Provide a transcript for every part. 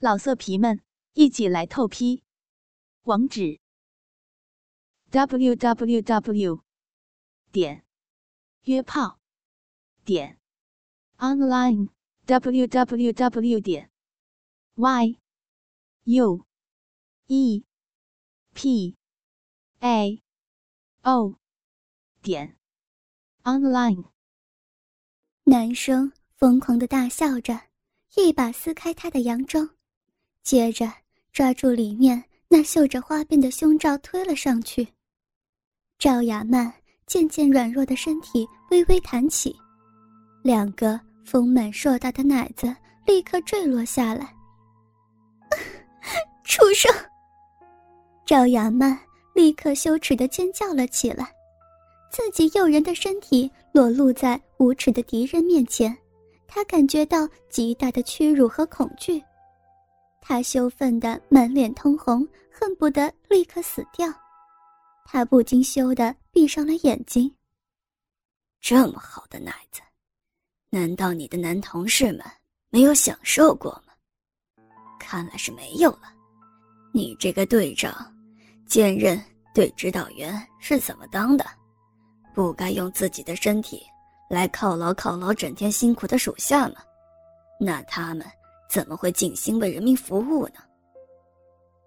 老色皮们，一起来透批！网址：w w w 点约炮点 online w w w 点 y u e p a o 点 online。男生疯狂的大笑着，一把撕开他的洋装。接着抓住里面那绣着花边的胸罩推了上去。赵雅曼渐渐软弱的身体微微弹起，两个丰满硕大的奶子立刻坠落下来。畜生！赵雅曼立刻羞耻的尖叫了起来，自己诱人的身体裸露在无耻的敌人面前，她感觉到极大的屈辱和恐惧。他羞愤的满脸通红，恨不得立刻死掉。他不禁羞得闭上了眼睛。这么好的奶子，难道你的男同事们没有享受过吗？看来是没有了。你这个队长，兼任队指导员是怎么当的？不该用自己的身体来犒劳犒劳整天辛苦的属下吗？那他们……怎么会尽心为人民服务呢？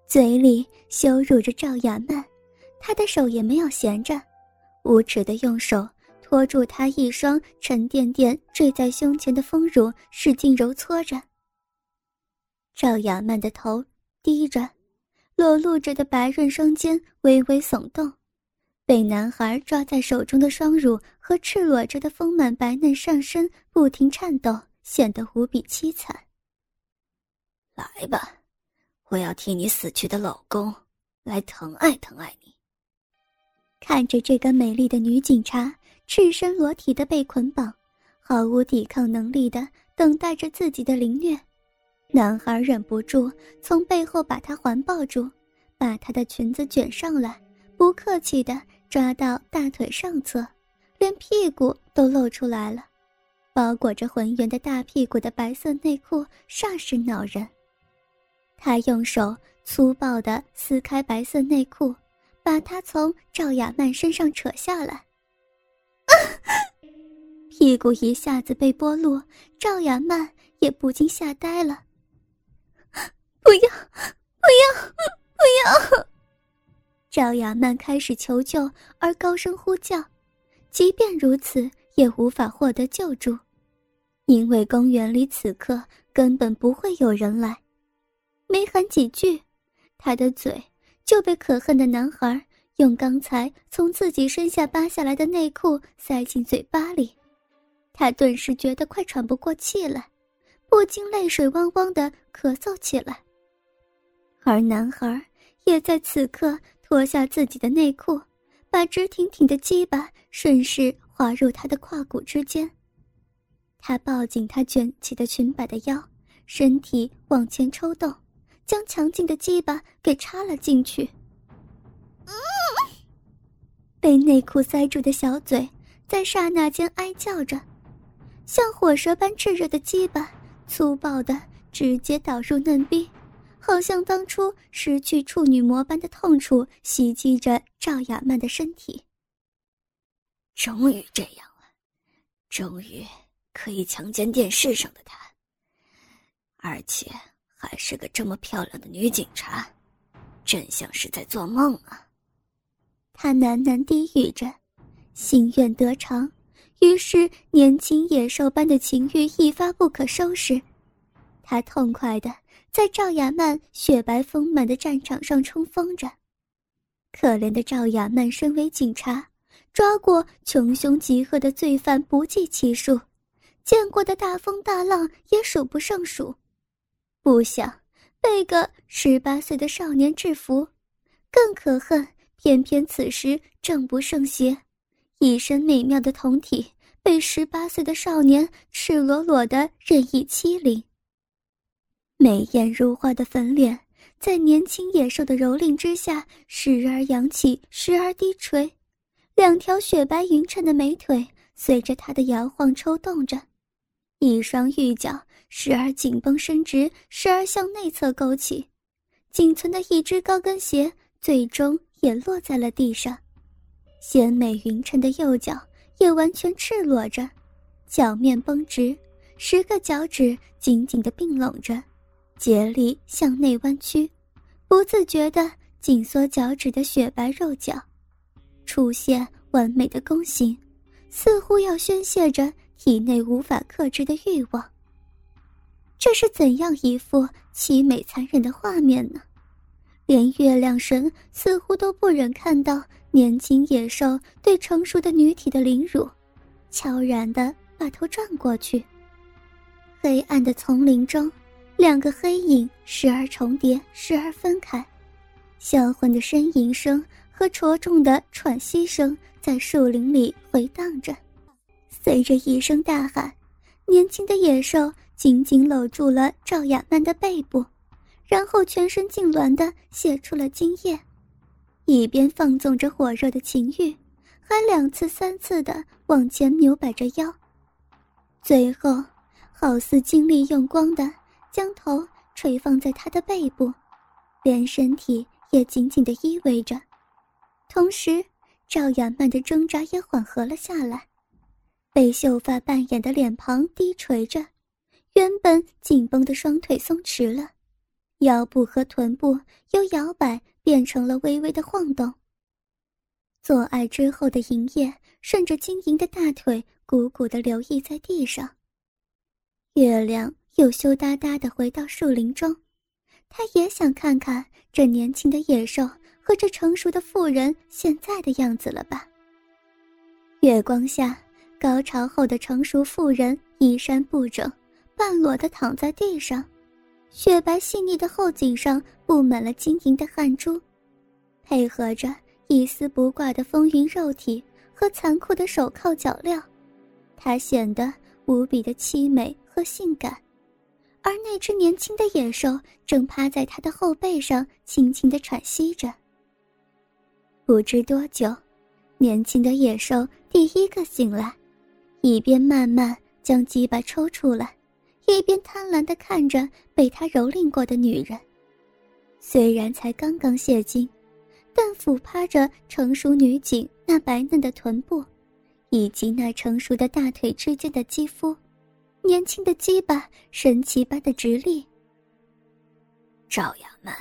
嘴里羞辱着赵雅曼，他的手也没有闲着，无耻的用手托住她一双沉甸甸坠在胸前的丰乳，使劲揉搓着。赵雅曼的头低着，裸露着的白润双肩微微耸动，被男孩抓在手中的双乳和赤裸着的丰满白嫩上身不停颤抖，显得无比凄惨。来吧，我要替你死去的老公来疼爱疼爱你。看着这个美丽的女警察赤身裸体的被捆绑，毫无抵抗能力的等待着自己的凌虐，男孩忍不住从背后把她环抱住，把她的裙子卷上来，不客气的抓到大腿上侧，连屁股都露出来了，包裹着浑圆的大屁股的白色内裤煞是恼人。他用手粗暴地撕开白色内裤，把它从赵雅曼身上扯下来。屁股一下子被剥落，赵雅曼也不禁吓呆了。不要，不要，不要！赵雅曼开始求救，而高声呼叫。即便如此，也无法获得救助，因为公园里此刻根本不会有人来。没喊几句，他的嘴就被可恨的男孩用刚才从自己身下扒下来的内裤塞进嘴巴里，他顿时觉得快喘不过气来，不禁泪水汪汪的咳嗽起来。而男孩也在此刻脱下自己的内裤，把直挺挺的鸡巴顺势滑入他的胯骨之间，他抱紧她卷起的裙摆的腰，身体往前抽动。将强劲的鸡巴给插了进去，被内裤塞住的小嘴在刹那间哀叫着，像火舌般炽热的鸡巴粗暴的直接导入嫩逼，好像当初失去处女膜般的痛楚袭击着赵雅曼的身体。终于这样了，终于可以强奸电视上的他，而且。还是个这么漂亮的女警察，真像是在做梦啊！他喃喃低语着，心愿得偿，于是年轻野兽般的情欲一发不可收拾。他痛快的在赵雅曼雪白丰满的战场上冲锋着。可怜的赵雅曼身为警察，抓过穷凶极恶的罪犯不计其数，见过的大风大浪也数不胜数。不想被个十八岁的少年制服，更可恨，偏偏此时正不胜邪，一身美妙的酮体被十八岁的少年赤裸裸的任意欺凌。美艳如花的粉脸在年轻野兽的蹂躏之下，时而扬起，时而低垂，两条雪白匀称的美腿随着他的摇晃抽动着，一双玉脚。时而紧绷伸直，时而向内侧勾起，仅存的一只高跟鞋最终也落在了地上，纤美匀称的右脚也完全赤裸着，脚面绷直，十个脚趾紧紧的并拢着，竭力向内弯曲，不自觉地紧缩脚趾的雪白肉脚，出现完美的弓形。似乎要宣泄着体内无法克制的欲望。这是怎样一幅凄美残忍的画面呢？连月亮神似乎都不忍看到年轻野兽对成熟的女体的凌辱，悄然的把头转过去。黑暗的丛林中，两个黑影时而重叠，时而分开，销魂的呻吟声和着重的喘息声。在树林里回荡着，随着一声大喊，年轻的野兽紧紧搂住了赵雅曼的背部，然后全身痉挛的泄出了精液，一边放纵着火热的情欲，还两次三次的往前扭摆着腰，最后，好似精力用光的将头垂放在他的背部，连身体也紧紧的依偎着，同时。赵雅曼的挣扎也缓和了下来，被秀发扮演的脸庞低垂着，原本紧绷的双腿松弛了，腰部和臀部由摇摆变成了微微的晃动。做爱之后的营液顺着晶莹的大腿鼓鼓的流溢在地上。月亮又羞答答的回到树林中，他也想看看这年轻的野兽。和这成熟的妇人现在的样子了吧？月光下，高潮后的成熟妇人衣衫不整，半裸的躺在地上，雪白细腻的后颈上布满了晶莹的汗珠，配合着一丝不挂的丰腴肉体和残酷的手铐脚镣，她显得无比的凄美和性感。而那只年轻的野兽正趴在她的后背上，轻轻的喘息着。不知多久，年轻的野兽第一个醒来，一边慢慢将鸡巴抽出来，一边贪婪地看着被他蹂躏过的女人。虽然才刚刚泄精，但俯趴着成熟女警那白嫩的臀部，以及那成熟的大腿之间的肌肤，年轻的鸡巴神奇般的直立。赵雅曼，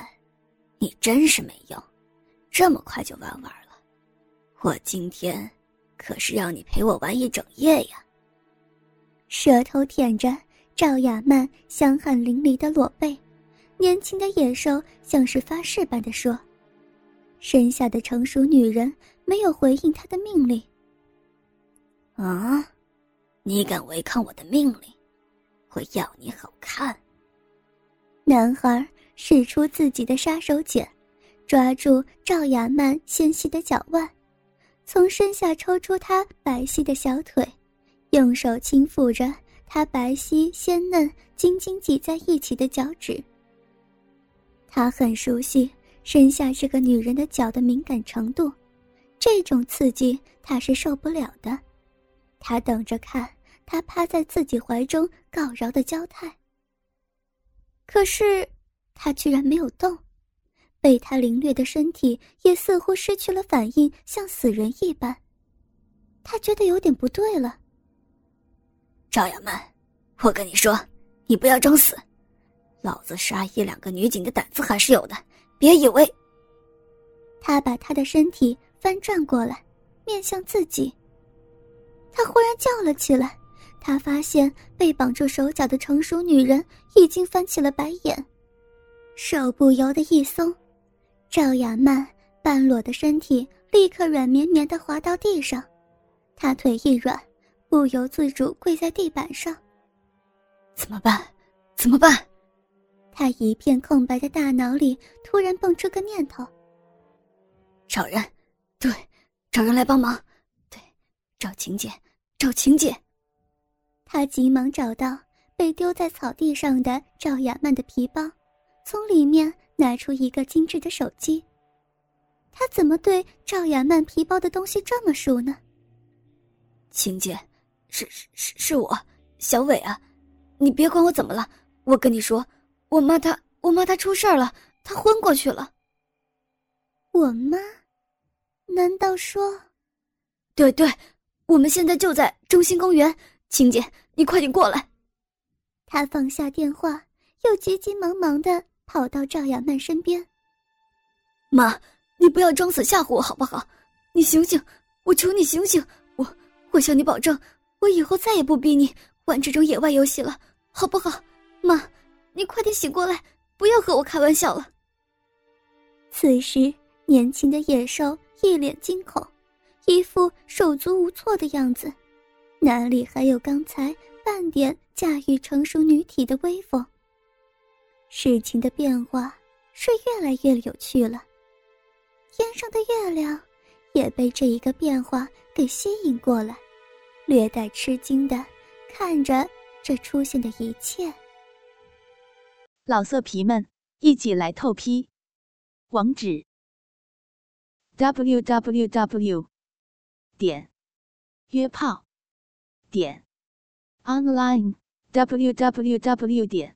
你真是没用。这么快就玩完了，我今天可是要你陪我玩一整夜呀！舌头舔着赵雅曼香汗淋漓的裸背，年轻的野兽像是发誓般的说：“身下的成熟女人没有回应他的命令。”啊，你敢违抗我的命令，我要你好看！男孩使出自己的杀手锏。抓住赵雅曼纤细的脚腕，从身下抽出她白皙的小腿，用手轻抚着她白皙鲜嫩、紧紧挤在一起的脚趾。他很熟悉身下这个女人的脚的敏感程度，这种刺激他是受不了的。他等着看她趴在自己怀中告饶的娇态。可是，他居然没有动。被他凌虐的身体也似乎失去了反应，像死人一般。他觉得有点不对了。赵雅曼，我跟你说，你不要装死，老子杀一两个女警的胆子还是有的，别以为。他把他的身体翻转过来，面向自己。他忽然叫了起来，他发现被绑住手脚的成熟女人已经翻起了白眼，手不由得一松。赵雅曼半裸的身体立刻软绵绵的滑到地上，她腿一软，不由自主跪在地板上。怎么办？怎么办？他一片空白的大脑里突然蹦出个念头：找人，对，找人来帮忙，对，找晴姐，找晴姐。他急忙找到被丢在草地上的赵雅曼的皮包，从里面。拿出一个精致的手机。他怎么对赵雅曼皮包的东西这么熟呢？晴姐，是是是是我，小伟啊，你别管我怎么了，我跟你说，我妈她，我妈她出事了，她昏过去了。我妈？难道说？对对，我们现在就在中心公园，晴姐，你快点过来。他放下电话，又急急忙忙的跑到赵雅曼身边。妈，你不要装死吓唬我好不好？你醒醒，我求你醒醒！我我向你保证，我以后再也不逼你玩这种野外游戏了，好不好？妈，你快点醒过来，不要和我开玩笑了。此时，年轻的野兽一脸惊恐，一副手足无措的样子，哪里还有刚才半点驾驭成熟女体的威风？事情的变化是越来越有趣了。天上的月亮也被这一个变化给吸引过来，略带吃惊的看着这出现的一切。老色皮们，一起来透批！网址：w w w. 点约炮点 online w w w. 点